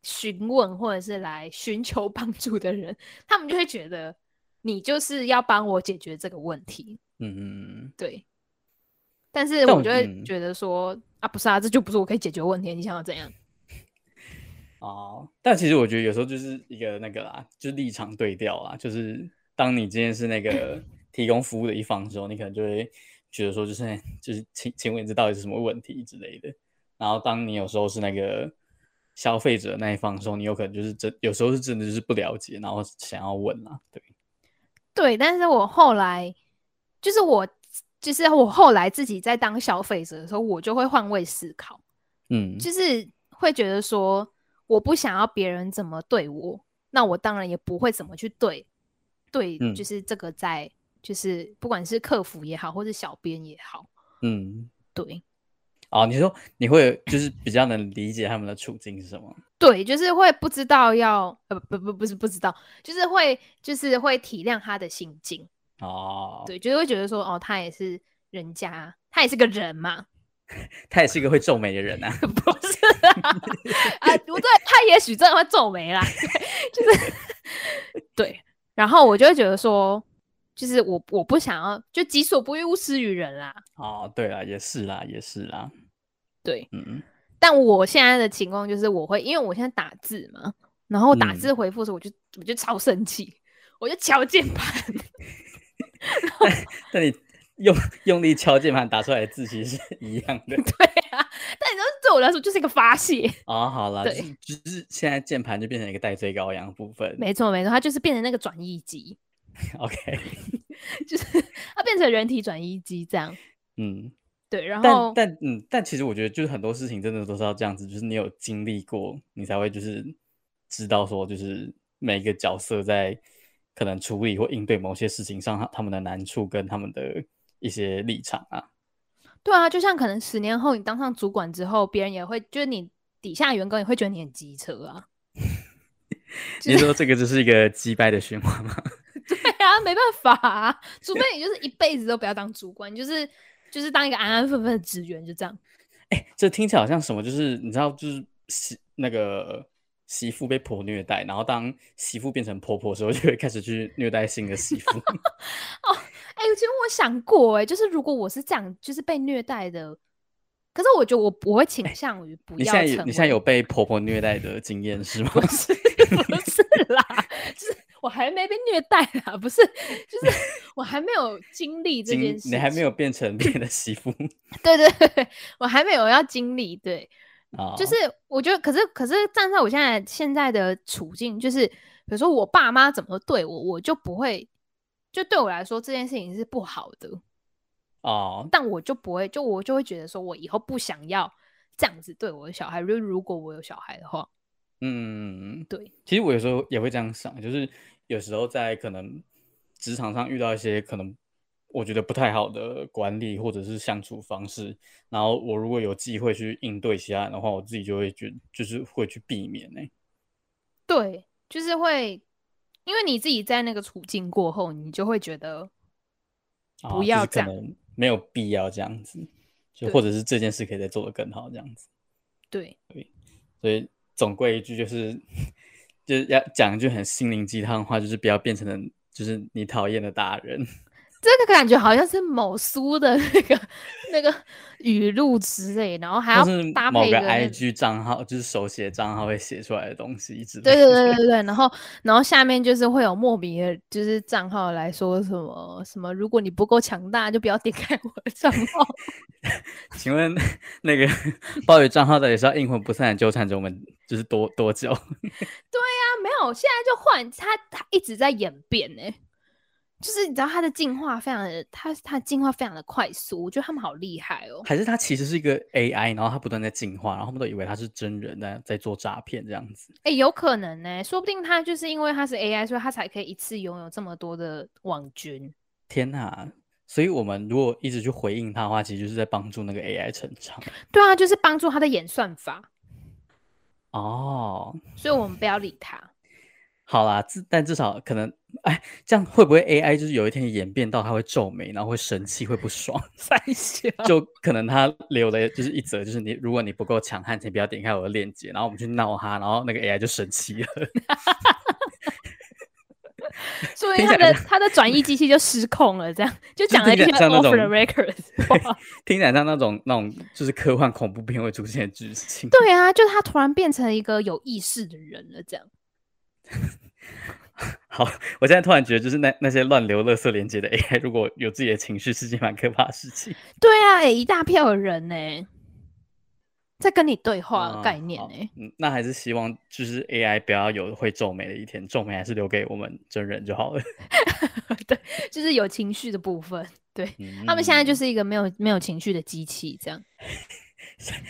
询问或者是来寻求帮助的人，他们就会觉得你就是要帮我解决这个问题。嗯嗯，对。但是我就会觉得说、嗯、啊，不是啊，这就不是我可以解决问题。你想要怎样？哦，但其实我觉得有时候就是一个那个啦，就是立场对调啦。就是当你今天是那个 提供服务的一方的时候，你可能就会觉得说，就是就是请请问这到底是什么问题之类的。然后当你有时候是那个消费者那一方的时候，你有可能就是真有时候是真的就是不了解，然后想要问啦。对，对，但是我后来就是我就是我后来自己在当消费者的时候，我就会换位思考，嗯，就是会觉得说。我不想要别人怎么对我，那我当然也不会怎么去对，对，就是这个在，嗯、就是不管是客服也好，或是小编也好，嗯，对。哦，你说你会就是比较能理解他们的处境是什么？对，就是会不知道要呃不不不不是不知道，就是会就是会体谅他的心境。哦，对，就是会觉得说哦，他也是人家，他也是个人嘛。他也是一个会皱眉的人啊，不是啊？啊，不对，他也许真的会皱眉啦，就是对。然后我就会觉得说，就是我我不想要，就己所不欲，勿施于人啦。哦，对啦，也是啦，也是啦。对，嗯。但我现在的情况就是，我会因为我现在打字嘛，然后打字回复的时候，我就、嗯、我就超生气，我就敲键盘。那你？用用力敲键盘打出来的字其实是一样的。对啊，但你说对我来说就是一个发泄。哦，好了，对，就是现在键盘就变成一个代罪羔羊的部分。没错没错，它就是变成那个转译机。OK，就是它变成人体转移机这样。嗯，对，然后但但嗯，但其实我觉得就是很多事情真的都是要这样子，就是你有经历过，你才会就是知道说，就是每一个角色在可能处理或应对某些事情上，他他们的难处跟他们的。一些立场啊，对啊，就像可能十年后你当上主管之后，别人也会就是你底下员工也会觉得你很机车啊。你说这个就是一个击败的循环吗？对啊，没办法啊，除非你就是一辈子都不要当主管，就是就是当一个安安分分的职员，就这样。哎、欸，这听起来好像什么？就是你知道，就是媳那个媳妇被婆虐待，然后当媳妇变成婆婆的时候，就会开始去虐待新的媳妇。哦。哎、欸，其实我想过、欸，哎，就是如果我是这样，就是被虐待的，可是我觉得我不会倾向于不要、欸。你现在你现在有被婆婆虐待的经验是吗？不是，不是啦，就是我还没被虐待啊，不是，就是 我还没有经历这件事。你还没有变成别人的媳妇？对对对，我还没有要经历。对，哦、就是我觉得，可是可是站在我现在现在的处境，就是比如说我爸妈怎么对我，我就不会。就对我来说，这件事情是不好的哦，但我就不会，就我就会觉得说，我以后不想要这样子对我的小孩。就如果我有小孩的话，嗯，对。其实我有时候也会这样想，就是有时候在可能职场上遇到一些可能我觉得不太好的管理或者是相处方式，然后我如果有机会去应对其他人的话，我自己就会觉就是会去避免呢。对，就是会。因为你自己在那个处境过后，你就会觉得不要这样，哦就是、可能没有必要这样子，就或者是这件事可以再做得更好这样子。对对，所以总归一句就是，就是要讲一句很心灵鸡汤的话，就是不要变成就是你讨厌的大人。这个感觉好像是某书的那个那个语录之类，然后还要搭配一个、那个、IG 账号，就是手写账号会写出来的东西之类。对对对对对，然后然后下面就是会有莫名的，就是账号来说什么什么，如果你不够强大，就不要点开我的账号。请问 那个 暴雨账号到底是要阴魂不散的纠缠着我们，就是多多久？对呀、啊，没有，现在就换他，他一直在演变呢。就是你知道它的进化非常的，它它进化非常的快速，我觉得他们好厉害哦。还是它其实是一个 AI，然后它不断在进化，然后他们都以为它是真人在在做诈骗这样子。哎、欸，有可能呢，说不定它就是因为它是 AI，所以它才可以一次拥有这么多的网军。天哪！所以我们如果一直去回应它的话，其实就是在帮助那个 AI 成长。对啊，就是帮助它的演算法。哦，所以我们不要理它。好啦，至但至少可能哎，这样会不会 AI 就是有一天演变到它会皱眉，然后会生气，会不爽？三下就可能他留的就是一则，就是你如果你不够强悍，请不要点开我的链接，然后我们去闹他，然后那个 AI 就生气了。所以他的他的转译机器就失控了，这样就讲了一些 off the record。听起来像那种那种就是科幻恐怖片会出现的剧情。对啊，就他突然变成一个有意识的人了，这样。好，我现在突然觉得，就是那那些乱留垃圾连接的 AI，如果有自己的情绪，是件蛮可怕的事情。对啊，哎、欸，一大票的人呢，在跟你对话的概念呢、嗯。那还是希望就是 AI 不要有会皱眉的一天，皱眉还是留给我们真人就好了。对，就是有情绪的部分。对、嗯、他们现在就是一个没有没有情绪的机器，这样。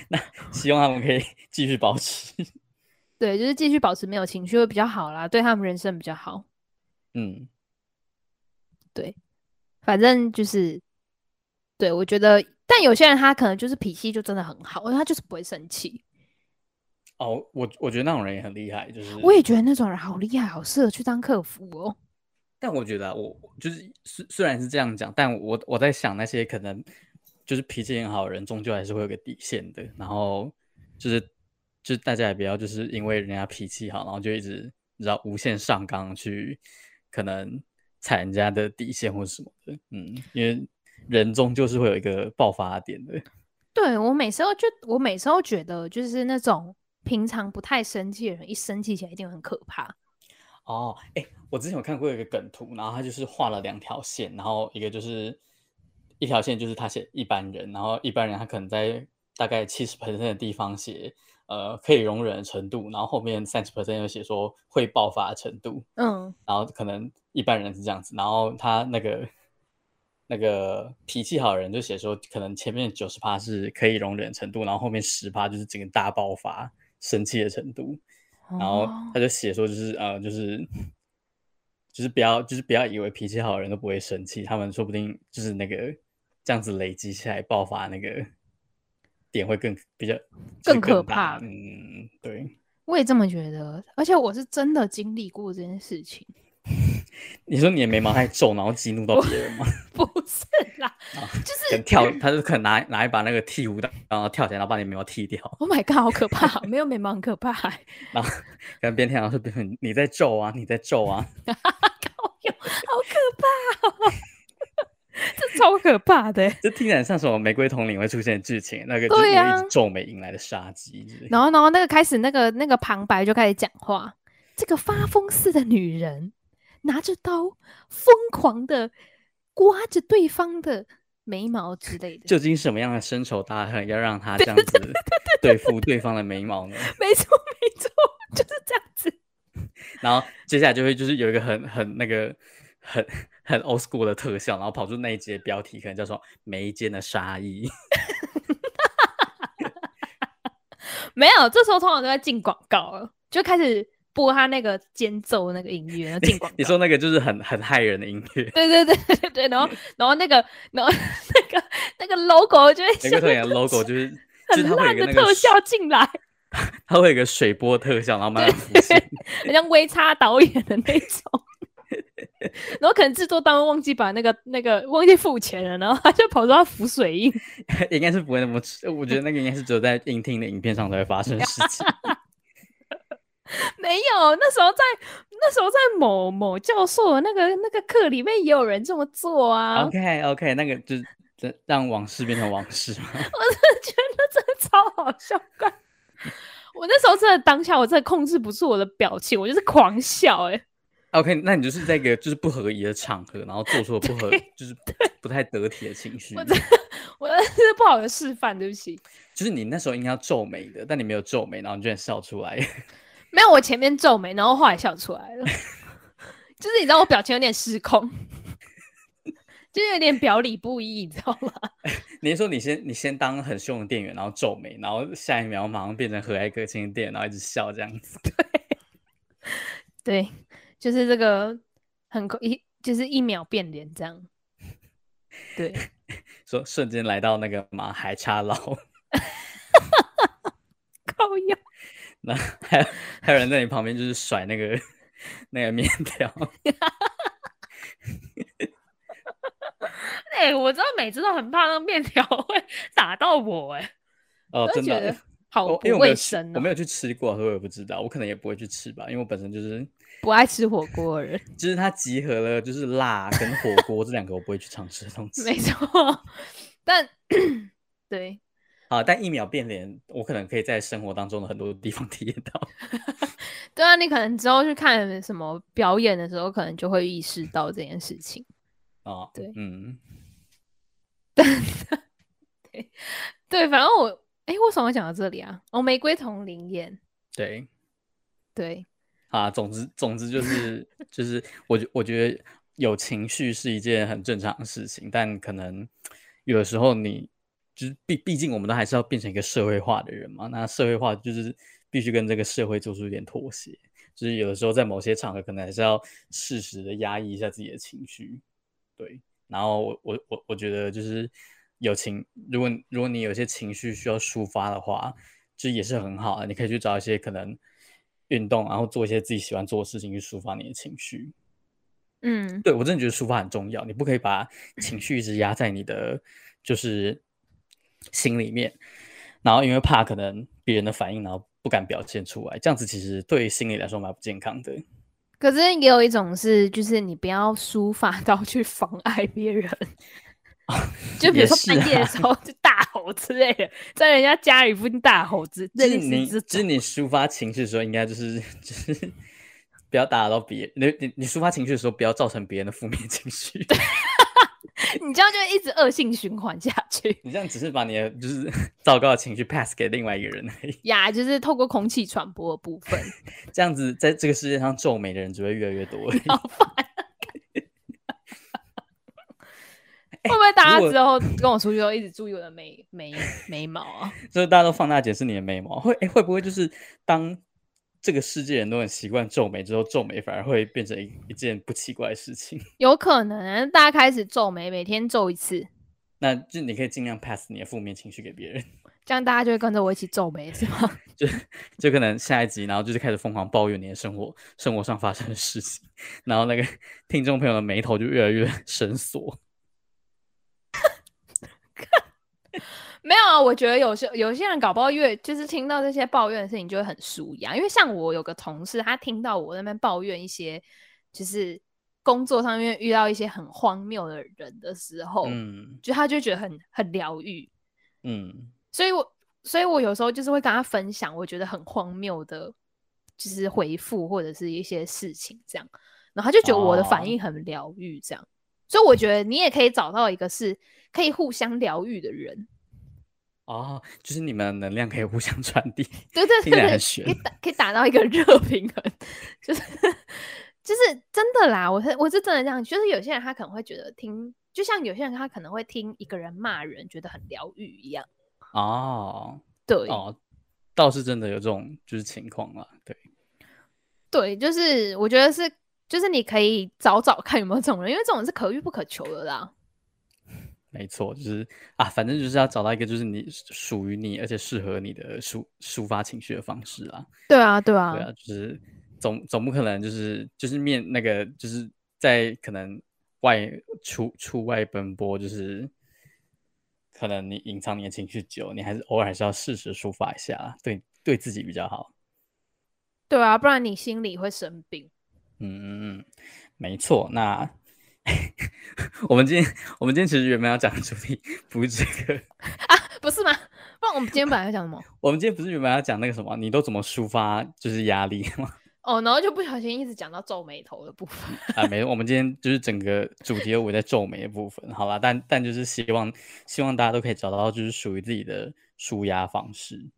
那希望他们可以继续保持。对，就是继续保持没有情绪会比较好啦，对他们人生比较好。嗯，对，反正就是，对我觉得，但有些人他可能就是脾气就真的很好，因为他就是不会生气。哦，我我觉得那种人也很厉害，就是我也觉得那种人好厉害，好适合去当客服哦。但我觉得我就是虽虽然是这样讲，但我我在想那些可能就是脾气很好的人，终究还是会有个底线的。然后就是。就大家也不要，就是因为人家脾气好，然后就一直你知道无限上纲去，可能踩人家的底线或什么的，嗯，因为人终究是会有一个爆发点的。对，我每次都就我每次都觉得，就是那种平常不太生气的人，一生气起来一定很可怕。哦，哎，我之前有看过一个梗图，然后他就是画了两条线，然后一个就是一条线就是他写一般人，然后一般人他可能在大概七十 percent 的地方写。呃，可以容忍的程度，然后后面三十 percent 又写说会爆发的程度，嗯，然后可能一般人是这样子，然后他那个那个脾气好的人就写说，可能前面九十趴是可以容忍的程度，然后后面十趴就是整个大爆发生气的程度，然后他就写说就是呃就是就是不要就是不要以为脾气好的人都不会生气，他们说不定就是那个这样子累积起来爆发那个。点会更比较更可怕，嗯，对，我也这么觉得，而且我是真的经历过这件事情。你说你的眉毛太皱，然后激怒到别人吗？不是啦，就是跳，他就可能拿拿一把那个剃胡刀，然后跳起来，然后把你眉毛剃掉。Oh my god，好可怕！没有眉毛很可怕。然后跟边跳，然后说边你在皱啊，你在皱啊，好可怕哦。这超可怕的，这听起来像什么玫瑰统领会出现的剧情，那个就是一直皱眉引来的杀机。啊、然后，然后那个开始，那个那个旁白就开始讲话，这个发疯似的女人拿着刀，疯狂的刮着对方的眉毛之类的。究竟什么样的深仇大恨要让她这样子对付对方的眉毛呢？没错，没错，就是这样子。然后接下来就会就是有一个很很那个很。很 old school 的特效，然后跑出那一集的标题，可能叫做“眉间的杀意 ”。没有，这时候通常都在进广告了，就开始播他那个间奏那个音乐进广告。你说那个就是很很害人的音乐。对对对对对，然后 然后那个然后那个那个 logo 就会每个特演 logo 就是 很烂的特效进来，它会有一个水波特效，然后慢慢浮现，很像微差导演的那种。然后可能制作单位忘记把那个那个忘记付钱了，然后他就跑出他浮水印，应该是不会那么，我觉得那个应该是只有在影厅的影片上才会发生的事情。没有，那时候在那时候在某某教授的那个那个课里面也有人这么做啊。OK OK，那个就是让往事变成往事嘛。我真的觉得真的超好笑，我那时候真的当下我真的控制不住我的表情，我就是狂笑哎、欸。OK，那你就是在一个就是不合宜的场合，然后做出了不合，就是不太得体的情绪。我这是不好的示范，对不起。就是你那时候应该要皱眉的，但你没有皱眉，然后你居然笑出来。没有，我前面皱眉，然后后来笑出来了。就是你知道我表情有点失控，就是有点表里不一，你知道吗？你说你先你先当很凶的店员，然后皱眉，然后下一秒马上变成和蔼可亲的店，然后一直笑这样子。对。对。就是这个很快一就是一秒变脸这样。对，说瞬间来到那个马海叉捞，靠呀！那还还有人在你旁边就是甩那个那个面条。哎、我知道每次都很怕那个面条会打到我、哎，哦，真的，好不卫生、哦我。我没有去吃过，所以我也不知道，我可能也不会去吃吧，因为我本身就是不爱吃火锅的人。就是它集合了，就是辣跟火锅这两个我不会去尝试的东西。没错，但 对。啊！但一秒变脸，我可能可以在生活当中的很多地方 体验到。对啊，你可能之后去看什么表演的时候，可能就会意识到这件事情。哦，对，嗯，对对，反正我，哎，为什么会讲到这里啊？哦，玫瑰瞳铃眼，对对，啊，总之总之就是 就是，我觉我觉得有情绪是一件很正常的事情，但可能有的时候你。就是毕毕竟我们都还是要变成一个社会化的人嘛，那社会化就是必须跟这个社会做出一点妥协，就是有的时候在某些场合可能还是要适时的压抑一下自己的情绪，对。然后我我我我觉得就是有情，如果如果你有些情绪需要抒发的话，就也是很好的，你可以去找一些可能运动，然后做一些自己喜欢做的事情去抒发你的情绪。嗯，对，我真的觉得抒发很重要，你不可以把情绪一直压在你的就是。心里面，然后因为怕可能别人的反应，然后不敢表现出来，这样子其实对心理来说蛮不健康的。可是也有一种是，就是你不要抒发到去妨碍别人，就比如说半夜的时候就大吼之类的，在人家家里附近大吼之类的。就是你，就是你抒发情绪的时候，应该就是 就是不要打扰到别人。你你你抒发情绪的时候，不要造成别人的负面情绪。你这样就一直恶性循环下去。你这样只是把你的就是糟糕的情绪 pass 给另外一个人而已。呀，就是透过空气传播的部分。这样子，在这个世界上皱眉的人只会越来越多。好烦。会不会大家之后跟我出去都一直注意我的眉眉眉毛啊？就是大家都放大解释你的眉毛，会哎会不会就是当？这个世界人都很习惯皱眉，之后皱眉反而会变成一一件不奇怪的事情。有可能，大家开始皱眉，每天皱一次，那就你可以尽量 pass 你的负面情绪给别人，这样大家就会跟着我一起皱眉，是吗？就就可能下一集，然后就是开始疯狂抱怨你的生活，生活上发生的事情，然后那个听众朋友的眉头就越来越深锁。没有啊，我觉得有些有些人搞不好越就是听到这些抱怨的事情就会很舒压，因为像我有个同事，他听到我那边抱怨一些就是工作上面遇到一些很荒谬的人的时候，嗯，就他就觉得很很疗愈，嗯，所以我所以我有时候就是会跟他分享我觉得很荒谬的，就是回复或者是一些事情这样，然后他就觉得我的反应很疗愈这样，哦，所以我觉得你也可以找到一个是可以互相疗愈的人。哦，就是你们的能量可以互相传递，对对对，对，可以打可以打到一个热平衡，就是就是真的啦，我是我是真的这样，就是有些人他可能会觉得听，就像有些人他可能会听一个人骂人，觉得很疗愈一样。哦，对哦，倒是真的有这种就是情况啦，对，对，就是我觉得是，就是你可以找找看有没有这种人，因为这种人是可遇不可求的啦。没错，就是啊，反正就是要找到一个就是你属于你而且适合你的抒抒发情绪的方式啦。对啊，对啊，对啊，就是总总不可能就是就是面那个就是在可能外出出外奔波，就是可能你隐藏你的情绪久，你还是偶尔还是要适时抒发一下，对对自己比较好。对啊，不然你心里会生病。嗯嗯嗯，没错，那。我们今天，我们今天其实原本要讲的主题不是这个啊，不是吗？不然我们今天本来要讲什么？我们今天不是原本要讲那个什么？你都怎么抒发就是压力吗？哦，然后就不小心一直讲到皱眉头的部分 啊，没，我们今天就是整个主题都围在皱眉的部分，好吧？但但就是希望希望大家都可以找到就是属于自己的舒压方式。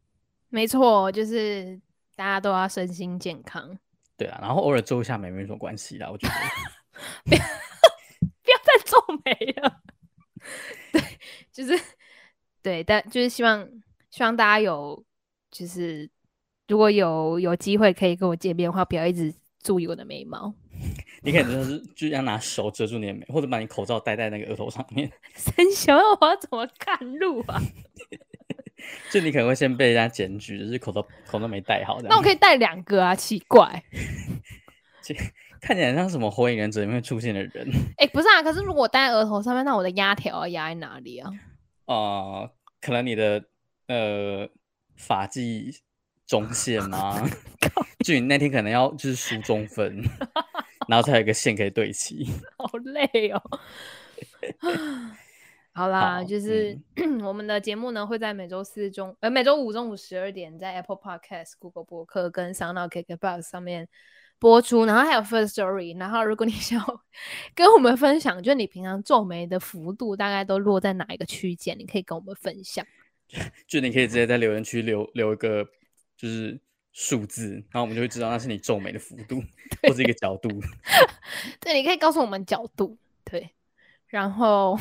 没错，就是大家都要身心健康。对啊，然后偶尔皱一下眉没什么关系啦，我觉得。皱眉了，对，就是对，但就是希望希望大家有，就是如果有有机会可以跟我见面的话，不要一直注意我的眉毛。你可能就是就要拿手遮住你的眉，或者把你口罩戴在那个额头上面。三小，我要怎么看路啊？就你可能会先被人家检举，就是口罩口罩没戴好。那我可以戴两个啊？奇怪。看起来像什么火影忍者里面出现的人。哎、欸，不是啊，可是如果戴在额头上面，那我的压条要压在哪里啊？哦、呃，可能你的呃发际中线 吗？就你那天可能要就是梳中分，然后才有一个线可以对齐。好累哦。好啦，好就是、嗯、我们的节目呢会在每周四中呃每周五中午十二点在 Apple Podcast、Google 播客跟 KKBOX 上面播出，然后还有 First Story。然后如果你 想要跟我们分享，就是你平常皱眉的幅度大概都落在哪一个区间，你可以跟我们分享。就你可以直接在留言区留留一个就是数字，然后我们就会知道那是你皱眉的幅度 或者一个角度。对，你可以告诉我们角度。对，然后。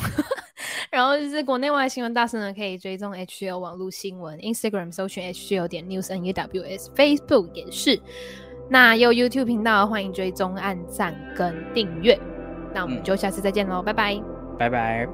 然后就是国内外新闻大事呢，可以追踪 HGL 网络新闻，Instagram 搜寻 HGL 点 News NEWS，Facebook 也是。那有 YouTube 频道，欢迎追踪、按赞跟订阅。那我们就下次再见喽，嗯、拜拜，拜拜。